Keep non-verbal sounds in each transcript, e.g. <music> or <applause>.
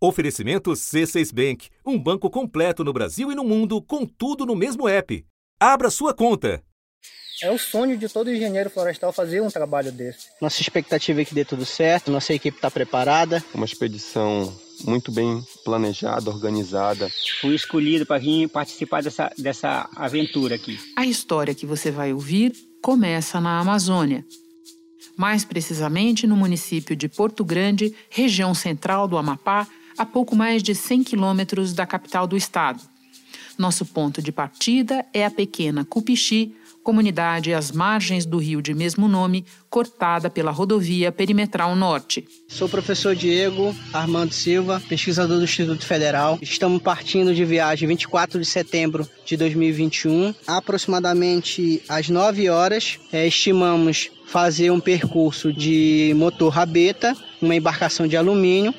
Oferecimento C6 Bank, um banco completo no Brasil e no mundo, com tudo no mesmo app. Abra sua conta. É o sonho de todo engenheiro florestal fazer um trabalho desse. Nossa expectativa é que dê tudo certo, nossa equipe está preparada. Uma expedição muito bem planejada, organizada. Fui escolhido para vir participar dessa, dessa aventura aqui. A história que você vai ouvir começa na Amazônia. Mais precisamente no município de Porto Grande, região central do Amapá, a pouco mais de 100 quilômetros da capital do estado. Nosso ponto de partida é a pequena Cupixi, comunidade às margens do rio de mesmo nome, cortada pela rodovia perimetral norte. Sou o professor Diego Armando Silva, pesquisador do Instituto Federal. Estamos partindo de viagem 24 de setembro de 2021, aproximadamente às 9 horas. É, estimamos fazer um percurso de motor rabeta, uma embarcação de alumínio.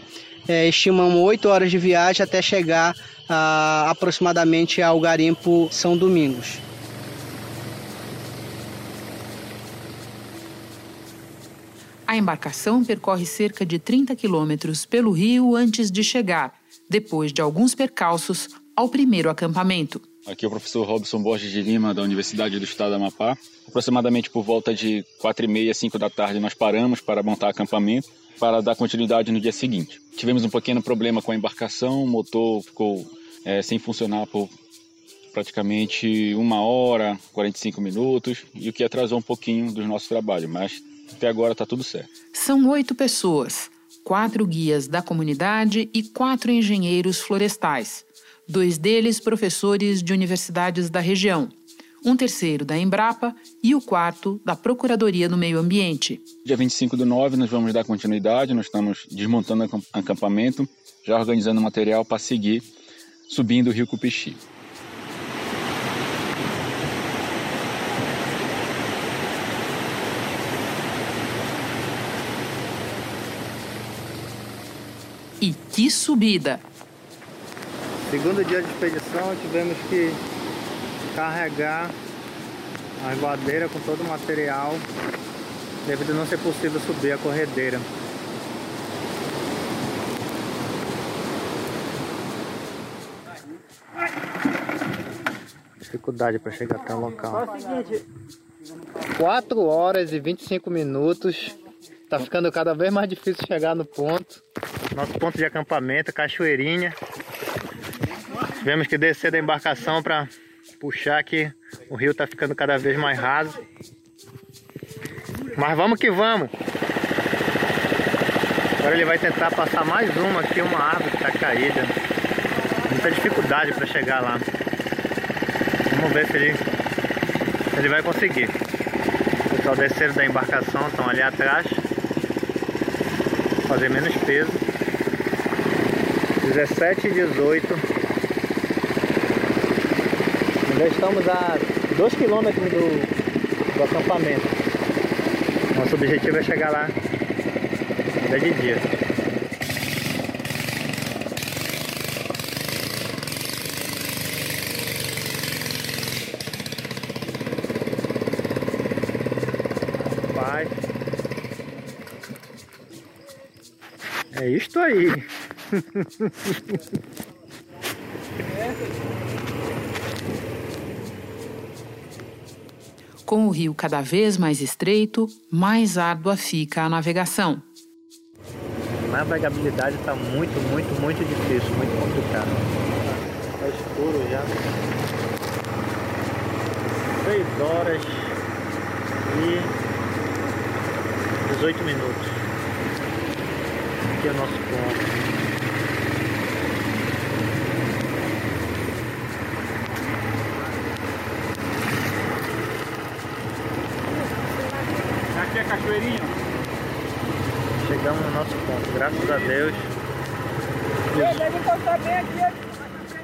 É, estimamos 8 horas de viagem até chegar a, aproximadamente ao garimpo São Domingos. A embarcação percorre cerca de 30 quilômetros pelo rio antes de chegar, depois de alguns percalços, ao primeiro acampamento. Aqui é o professor Robson Borges de Lima, da Universidade do Estado do Amapá. Aproximadamente por volta de 4 e meia, 5 da tarde, nós paramos para montar acampamento para dar continuidade no dia seguinte. Tivemos um pequeno problema com a embarcação, o motor ficou é, sem funcionar por praticamente uma hora, 45 minutos, e o que atrasou um pouquinho do nosso trabalho, mas até agora está tudo certo. São oito pessoas, quatro guias da comunidade e quatro engenheiros florestais. Dois deles professores de universidades da região, um terceiro da Embrapa e o quarto da Procuradoria do Meio Ambiente. Dia 25 do 9 nós vamos dar continuidade, nós estamos desmontando o acampamento, já organizando material para seguir subindo o rio Cupixi. E que subida! Segundo dia de expedição, tivemos que carregar a voadeira com todo o material, devido a não ser possível subir a corredeira. Dificuldade para chegar até o local. 4 horas e 25 minutos. Tá ficando cada vez mais difícil chegar no ponto. Nosso ponto de acampamento, Cachoeirinha. Tivemos que descer da embarcação para puxar que o rio tá ficando cada vez mais raso. Mas vamos que vamos. Agora ele vai tentar passar mais uma aqui, uma árvore que tá caída. Muita dificuldade para chegar lá. Vamos ver se ele, se ele vai conseguir. O pessoal desceram da embarcação, estão ali atrás. Fazer menos peso. 17 e 18. Já estamos a 2 km do, do acampamento. Nosso objetivo é chegar lá até de dia. Pai. É isto aí. <laughs> Com o rio cada vez mais estreito, mais árdua fica a navegação. Navegabilidade está muito, muito, muito difícil, muito complicado. Está escuro já. 6 horas e 18 minutos. Aqui é o nosso ponto. Cachoeirinha. Chegamos no nosso ponto, graças a Deus.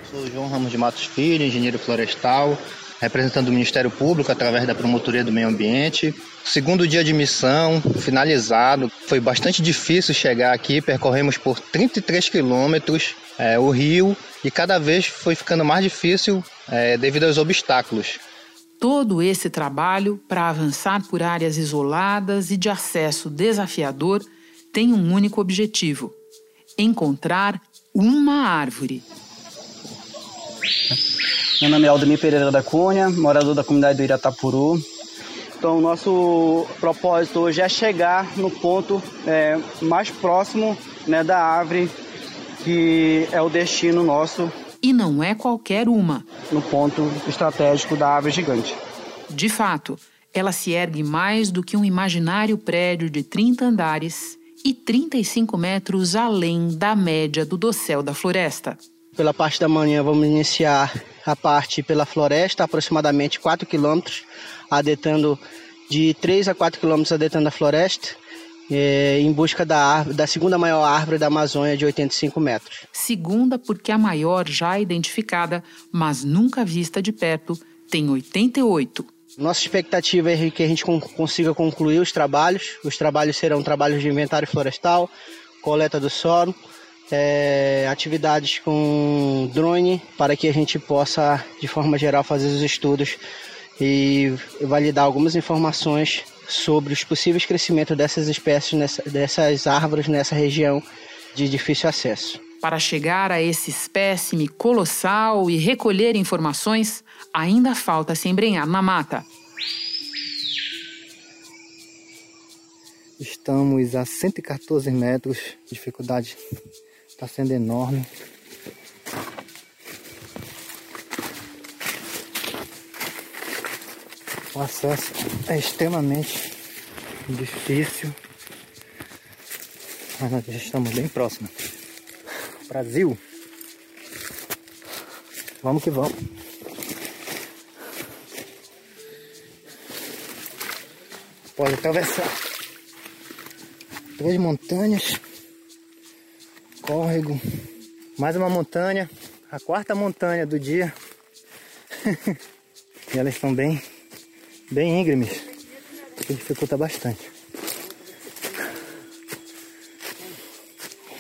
Sou João Ramos de Matos Filho, engenheiro florestal, representando o Ministério Público através da Promotoria do Meio Ambiente. Segundo dia de missão, finalizado. Foi bastante difícil chegar aqui, percorremos por 33 quilômetros é, o rio e cada vez foi ficando mais difícil é, devido aos obstáculos. Todo esse trabalho para avançar por áreas isoladas e de acesso desafiador tem um único objetivo: encontrar uma árvore. Meu nome é Aldemir Pereira da Cunha, morador da comunidade do Iratapuru. Então, nosso propósito hoje é chegar no ponto é, mais próximo né, da árvore, que é o destino nosso. E não é qualquer uma. No ponto estratégico da árvore gigante. De fato, ela se ergue mais do que um imaginário prédio de 30 andares e 35 metros além da média do dossel da floresta. Pela parte da manhã, vamos iniciar a parte pela floresta, aproximadamente 4 quilômetros, adetando de 3 a 4 quilômetros adetando a floresta, é, em busca da, árvore, da segunda maior árvore da Amazônia, de 85 metros. Segunda, porque a maior já identificada, mas nunca vista de perto, tem 88. Nossa expectativa é que a gente consiga concluir os trabalhos. Os trabalhos serão trabalhos de inventário florestal, coleta do solo, é, atividades com drone, para que a gente possa, de forma geral, fazer os estudos e validar algumas informações sobre os possíveis crescimentos dessas espécies, nessa, dessas árvores nessa região de difícil acesso. Para chegar a esse espécime colossal e recolher informações, ainda falta se embrenhar na mata. Estamos a 114 metros, a dificuldade está sendo enorme. O acesso é extremamente difícil, mas nós já estamos bem próximos. Brasil. Vamos que vamos. Pode atravessar três montanhas, córrego, mais uma montanha, a quarta montanha do dia. <laughs> e elas estão bem, bem íngremes, que dificulta bastante.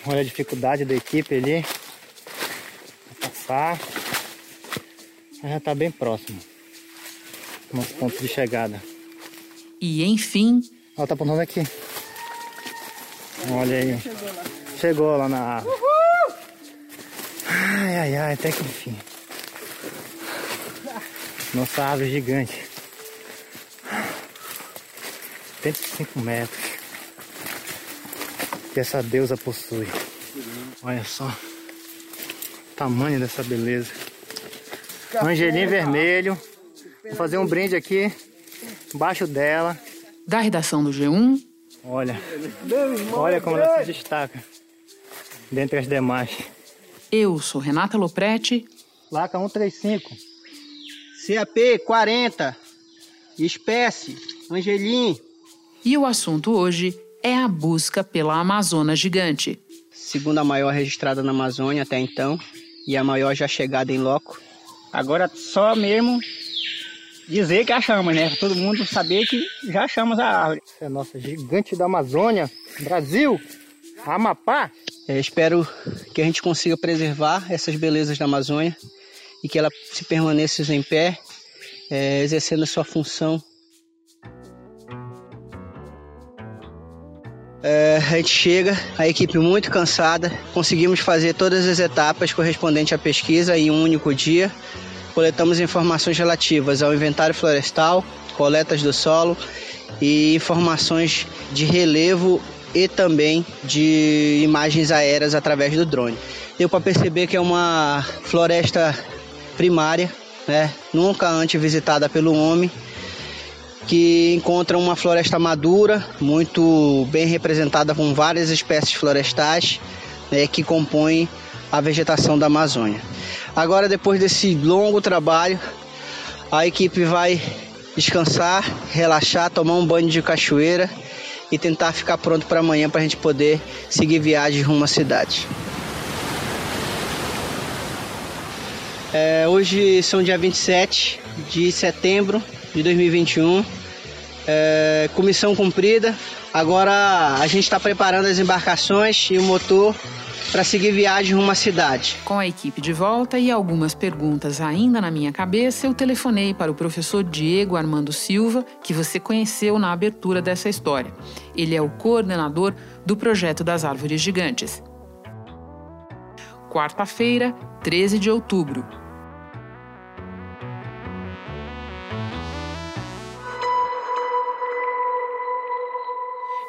Olha a dificuldade da equipe ali. Passar. Mas já está bem próximo. Nosso ponto de chegada. E enfim. Ela tá apontando aqui. Olha aí. Chegou lá. Chegou lá na árvore. Uhul! Ai, ai, ai, até que enfim. Nossa árvore gigante. 75 metros que essa deusa possui. Olha só o tamanho dessa beleza. Angelim vermelho. Vou fazer um brinde aqui embaixo dela. Da redação do G1. Olha, olha como ela se destaca dentre as demais. Eu sou Renata Lopretti. Placa 135. CAP 40. Espécie Angelim. E o assunto hoje é a busca pela Amazônia gigante. Segunda maior registrada na Amazônia até então e a maior já chegada em loco. Agora só mesmo dizer que achamos, né? Pra todo mundo saber que já achamos a árvore. Essa é a nossa gigante da Amazônia, Brasil, Amapá. É, espero que a gente consiga preservar essas belezas da Amazônia e que ela se permaneça em pé, é, exercendo a sua função É, a gente chega, a equipe muito cansada, conseguimos fazer todas as etapas correspondentes à pesquisa em um único dia. Coletamos informações relativas ao inventário florestal, coletas do solo e informações de relevo e também de imagens aéreas através do drone. Deu para perceber que é uma floresta primária, né? nunca antes visitada pelo homem que encontra uma floresta madura, muito bem representada com várias espécies florestais né, que compõem a vegetação da Amazônia. Agora, depois desse longo trabalho, a equipe vai descansar, relaxar, tomar um banho de cachoeira e tentar ficar pronto para amanhã para a gente poder seguir viagem rumo à cidade. É, hoje são dia 27 de setembro de 2021. É, comissão cumprida. Agora a gente está preparando as embarcações e o motor para seguir viagem rumo à cidade. Com a equipe de volta e algumas perguntas ainda na minha cabeça, eu telefonei para o professor Diego Armando Silva, que você conheceu na abertura dessa história. Ele é o coordenador do projeto das árvores gigantes. quarta-feira, 13 de outubro.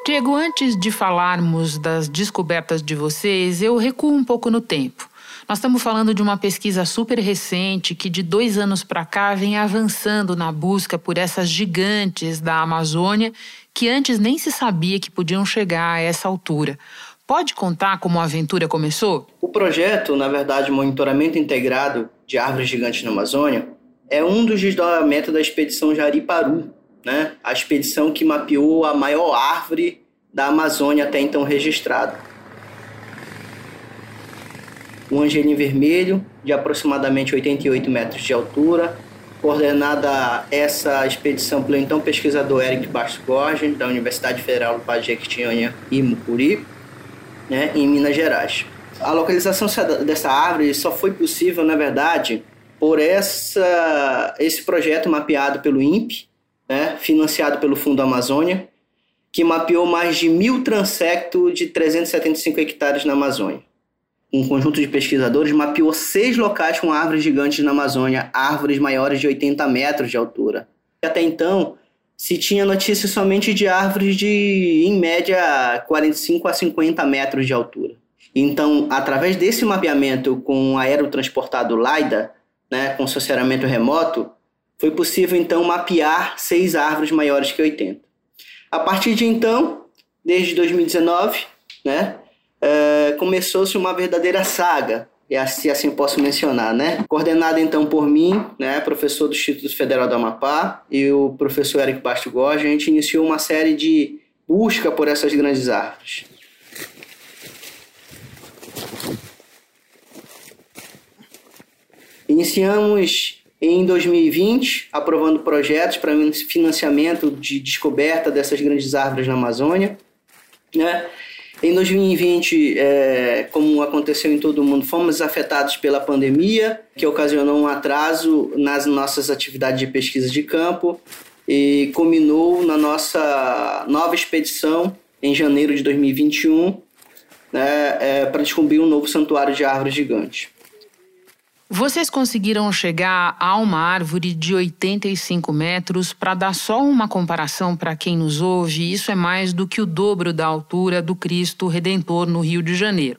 Diego, antes de falarmos das descobertas de vocês, eu recuo um pouco no tempo. Nós estamos falando de uma pesquisa super recente que, de dois anos para cá, vem avançando na busca por essas gigantes da Amazônia que antes nem se sabia que podiam chegar a essa altura. Pode contar como a aventura começou? O projeto, na verdade, Monitoramento Integrado de Árvores Gigantes na Amazônia, é um dos desdobramentos da expedição Jariparu, né? a expedição que mapeou a maior árvore da Amazônia até então registrada um angelim vermelho de aproximadamente 88 metros de altura, coordenada essa expedição pelo então pesquisador Eric Bastos Gorgen, da Universidade Federal do Pará de Jequitinhonha e Mucuri, né, em Minas Gerais. A localização dessa árvore só foi possível, na verdade, por essa, esse projeto mapeado pelo INPE, né, financiado pelo Fundo Amazônia, que mapeou mais de mil transectos de 375 hectares na Amazônia um conjunto de pesquisadores mapeou seis locais com árvores gigantes na Amazônia, árvores maiores de 80 metros de altura. Até então, se tinha notícia somente de árvores de, em média, 45 a 50 metros de altura. Então, através desse mapeamento com o aerotransportado LiDAR, né, com sensoramento remoto, foi possível então mapear seis árvores maiores que 80. A partir de então, desde 2019, né, é, começou-se uma verdadeira saga, se assim posso mencionar, né? Coordenada então por mim, né, professor do Instituto Federal do Amapá, e o professor Eric Basto a gente iniciou uma série de busca por essas grandes árvores. Iniciamos em 2020, aprovando projetos para financiamento de descoberta dessas grandes árvores na Amazônia, né? Em 2020, é, como aconteceu em todo o mundo, fomos afetados pela pandemia, que ocasionou um atraso nas nossas atividades de pesquisa de campo e culminou na nossa nova expedição em janeiro de 2021 né, é, para descobrir um novo santuário de árvores gigantes. Vocês conseguiram chegar a uma árvore de 85 metros para dar só uma comparação para quem nos ouve, isso é mais do que o dobro da altura do Cristo Redentor no Rio de Janeiro.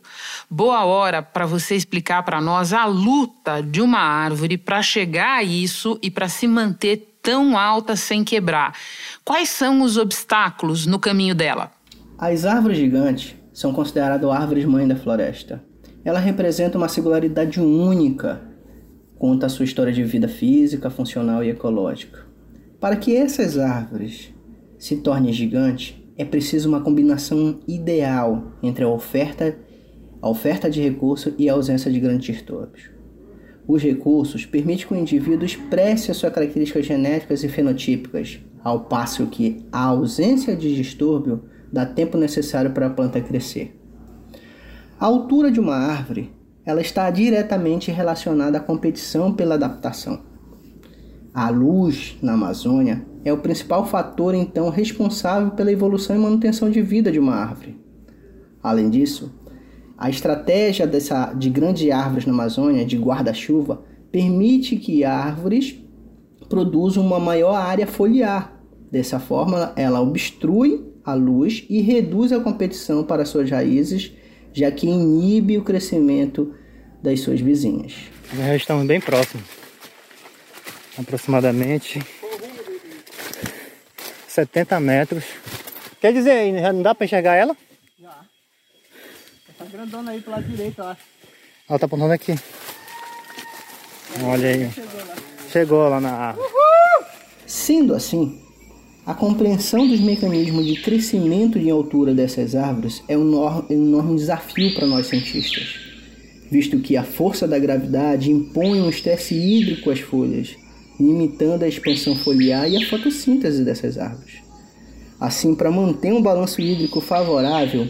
Boa hora para você explicar para nós a luta de uma árvore para chegar a isso e para se manter tão alta sem quebrar. Quais são os obstáculos no caminho dela? As árvores gigantes são consideradas árvores mãe da floresta ela representa uma singularidade única quanto à sua história de vida física, funcional e ecológica. Para que essas árvores se tornem gigantes, é preciso uma combinação ideal entre a oferta, a oferta de recursos e a ausência de grandes distúrbios. Os recursos permitem que o indivíduo expresse as suas características genéticas e fenotípicas, ao passo que a ausência de distúrbio dá tempo necessário para a planta crescer. A altura de uma árvore ela está diretamente relacionada à competição pela adaptação. A luz na Amazônia é o principal fator então responsável pela evolução e manutenção de vida de uma árvore. Além disso, a estratégia dessa, de grandes árvores na Amazônia, de guarda-chuva, permite que árvores produzam uma maior área foliar. Dessa forma, ela obstrui a luz e reduz a competição para suas raízes já que inibe o crescimento das suas vizinhas. Já estamos bem próximos, aproximadamente 70 metros. Quer dizer, já não dá para enxergar ela? Já. Essa grandona aí pro lado direito, ó. Ela tá apontando aqui. Olha aí. Chegou lá, Chegou lá na árvore. Sendo assim, a compreensão dos mecanismos de crescimento de altura dessas árvores é um enorme desafio para nós cientistas, visto que a força da gravidade impõe um estresse hídrico às folhas, limitando a expansão foliar e a fotossíntese dessas árvores. Assim, para manter um balanço hídrico favorável,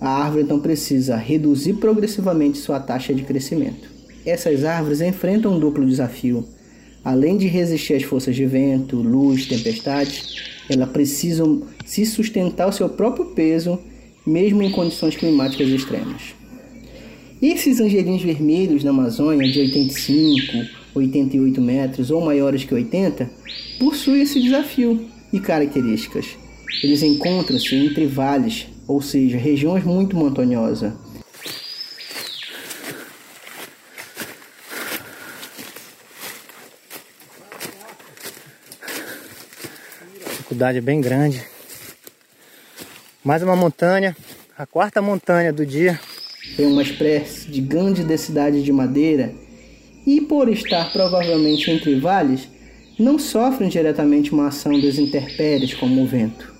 a árvore então precisa reduzir progressivamente sua taxa de crescimento. Essas árvores enfrentam um duplo desafio. Além de resistir às forças de vento, luz, tempestades, elas precisam se sustentar o seu próprio peso, mesmo em condições climáticas extremas. Esses angelins vermelhos na Amazônia, de 85, 88 metros ou maiores que 80, possuem esse desafio e características. Eles encontram-se entre vales, ou seja, regiões muito montanhosas. Dificuldade é bem grande. Mais uma montanha, a quarta montanha do dia. Tem uma espécie de grande densidade de madeira e, por estar provavelmente entre vales, não sofrem diretamente uma ação das intempéries como o vento.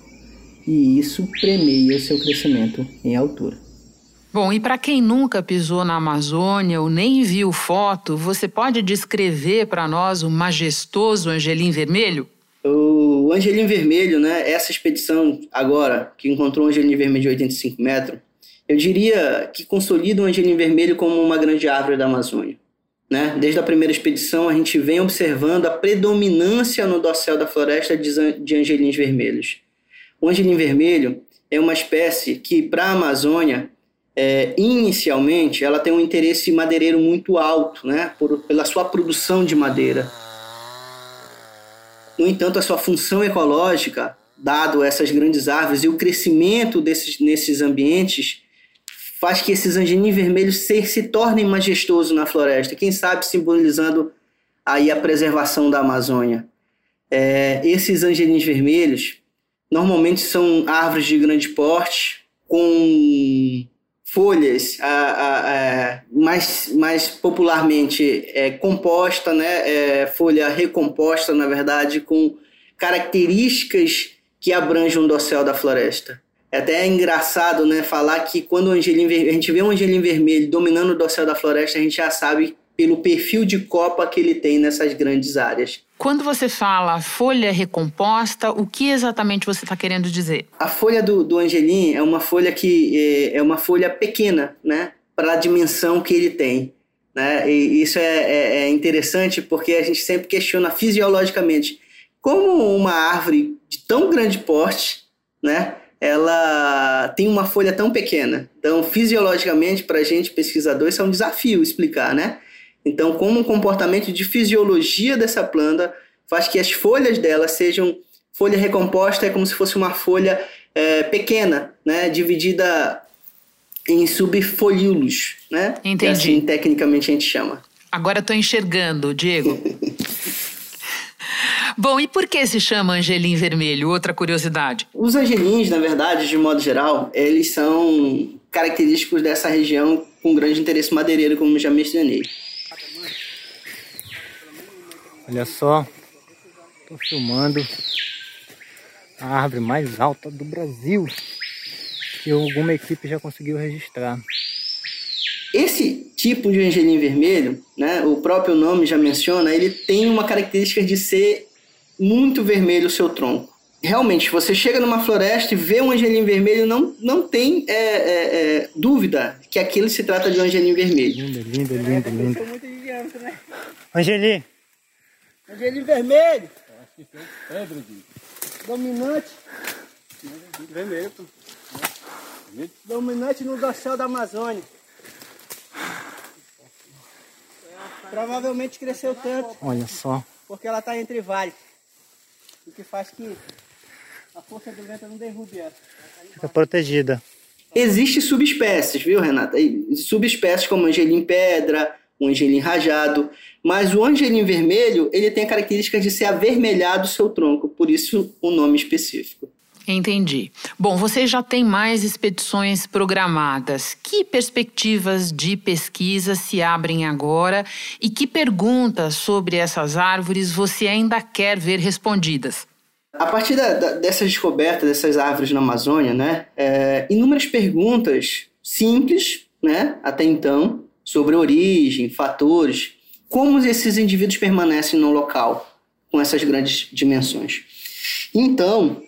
E isso premeia o seu crescimento em altura. Bom, e para quem nunca pisou na Amazônia ou nem viu foto, você pode descrever para nós o majestoso Angelim Vermelho? O Angelim Vermelho, né, essa expedição agora, que encontrou um Angelim Vermelho de 85 metros, eu diria que consolida o Angelim Vermelho como uma grande árvore da Amazônia. Né? Desde a primeira expedição, a gente vem observando a predominância no dossel da floresta de angelins vermelhos. O angelim vermelho é uma espécie que, para a Amazônia, é, inicialmente, ela tem um interesse madeireiro muito alto, né? Por, pela sua produção de madeira. No entanto, a sua função ecológica, dado essas grandes árvores e o crescimento desses, nesses ambientes, faz que esses angelim vermelhos se, se tornem majestosos na floresta, quem sabe simbolizando aí a preservação da Amazônia. É, esses angelins vermelhos normalmente são árvores de grande porte, com folhas a, a, a, mais, mais popularmente é, composta, né, é, folha recomposta, na verdade, com características que abrangem o dossel da floresta. É até engraçado, né, falar que quando o angelim, a gente vê um angelim vermelho dominando o dossel da floresta, a gente já sabe pelo perfil de copa que ele tem nessas grandes áreas. Quando você fala folha recomposta, o que exatamente você está querendo dizer? A folha do, do angelim é uma folha que é, é uma folha pequena, né, para a dimensão que ele tem. Né? E isso é, é, é interessante porque a gente sempre questiona fisiologicamente como uma árvore de tão grande porte, né, ela tem uma folha tão pequena. Então, fisiologicamente, para a gente, pesquisador, isso é um desafio explicar, né? Então, como um comportamento de fisiologia dessa planta faz que as folhas dela sejam folha recomposta, é como se fosse uma folha é, pequena, né? Dividida em subfolíolos, né? Entendi. Que assim, tecnicamente, a gente chama. Agora estou enxergando, Diego. <laughs> Bom, e por que se chama angelim vermelho? Outra curiosidade. Os angelins, na verdade, de modo geral, eles são característicos dessa região com grande interesse madeireiro, como já mencionei. Olha só, estou filmando a árvore mais alta do Brasil que alguma equipe já conseguiu registrar. Esse tipo de angelim vermelho, né, o próprio nome já menciona, ele tem uma característica de ser muito vermelho o seu tronco. Realmente, você chega numa floresta e vê um angelim vermelho, não, não tem é, é, é, dúvida que aquilo se trata de um angelim vermelho. Lindo, lindo, lindo, lindo. muito de diâmetro, né? Angelim, Angelim vermelho. Dominante. Vermelho, pô. Dominante no dorsal da Amazônia. Provavelmente cresceu tanto olha só. porque ela está entre vales. O que faz que a força do vento não derrube ela. Fica protegida. Existem subespécies, viu, Renata? Subespécies como angelim pedra, o angelim rajado, mas o angelim vermelho, ele tem a característica de ser avermelhado o seu tronco, por isso o nome específico. Entendi. Bom, vocês já têm mais expedições programadas. Que perspectivas de pesquisa se abrem agora e que perguntas sobre essas árvores você ainda quer ver respondidas? A partir da, da, dessas descobertas dessas árvores na Amazônia, né, é, inúmeras perguntas simples, né, até então, sobre origem, fatores, como esses indivíduos permanecem no local com essas grandes dimensões. Então,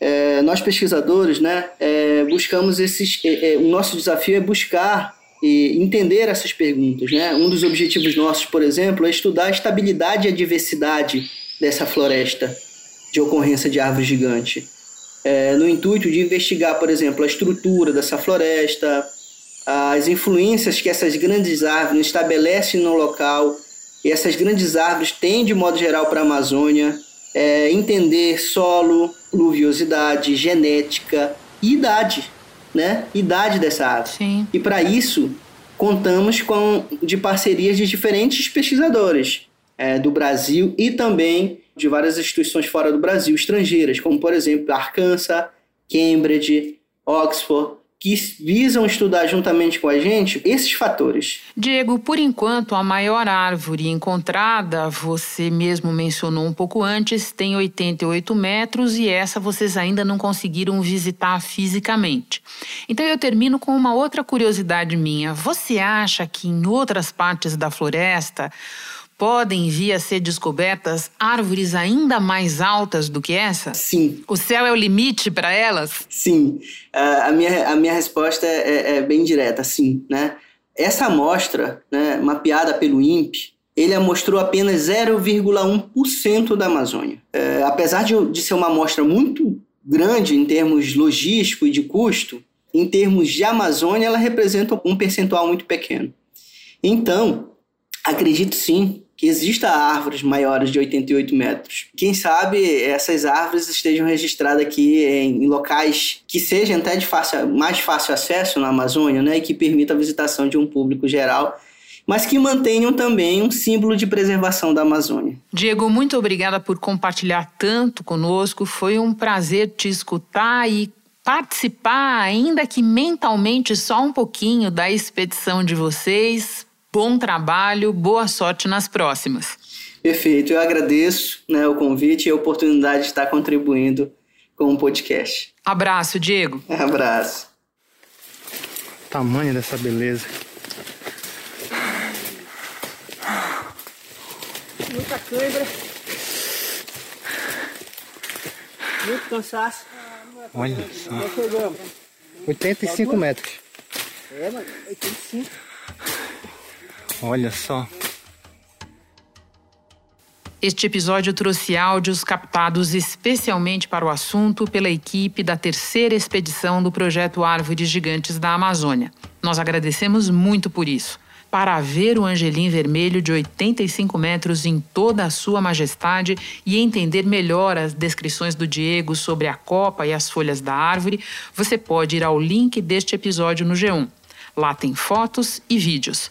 é, nós pesquisadores, né, é, buscamos esses. É, é, o nosso desafio é buscar e entender essas perguntas, né? Um dos objetivos nossos, por exemplo, é estudar a estabilidade e a diversidade dessa floresta de ocorrência de árvore gigante, é, no intuito de investigar, por exemplo, a estrutura dessa floresta, as influências que essas grandes árvores estabelecem no local, e essas grandes árvores têm de modo geral para a Amazônia, é, entender solo, pluviosidade, genética e idade, né? Idade dessa árvore. Sim. E para isso, contamos com de parcerias de diferentes pesquisadores é, do Brasil e também de várias instituições fora do Brasil, estrangeiras, como por exemplo Arkansas, Cambridge, Oxford, que visam estudar juntamente com a gente esses fatores. Diego, por enquanto, a maior árvore encontrada, você mesmo mencionou um pouco antes, tem 88 metros e essa vocês ainda não conseguiram visitar fisicamente. Então eu termino com uma outra curiosidade minha. Você acha que em outras partes da floresta podem vir a ser descobertas árvores ainda mais altas do que essa? Sim. O céu é o limite para elas? Sim. A, minha, a minha resposta é, é, bem direta, sim. Né? Essa amostra, né, mapeada pelo INPE, ele mostrou apenas 0,1% da Amazônia. É, apesar de, de ser uma amostra muito grande em termos logístico e de custo, em termos de Amazônia, ela representa um percentual muito pequeno. Então, acredito sim que exista árvores maiores de 88 metros. Quem sabe essas árvores estejam registradas aqui em, locais que sejam até de fácil, mais fácil acesso na Amazônia, né, e que permita a visitação de um público geral mas que mantenham também um símbolo de preservação da Amazônia. Diego, muito obrigada por compartilhar tanto conosco. Foi um prazer te escutar e participar, ainda que mentalmente, só um pouquinho da expedição de vocês. Bom trabalho, boa sorte nas próximas. Perfeito, eu agradeço né, o convite e a oportunidade de estar contribuindo com o podcast. Abraço, Diego. <laughs> Abraço. Tamanho dessa beleza. Muita cãibra. Muito cansaço. Olha só. 85 metros. É, mano, 85. Olha só. Este episódio trouxe áudios captados especialmente para o assunto pela equipe da terceira expedição do projeto Árvores Gigantes da Amazônia. Nós agradecemos muito por isso. Para ver o angelim vermelho de 85 metros em toda a sua majestade e entender melhor as descrições do Diego sobre a copa e as folhas da árvore, você pode ir ao link deste episódio no G1. Lá tem fotos e vídeos.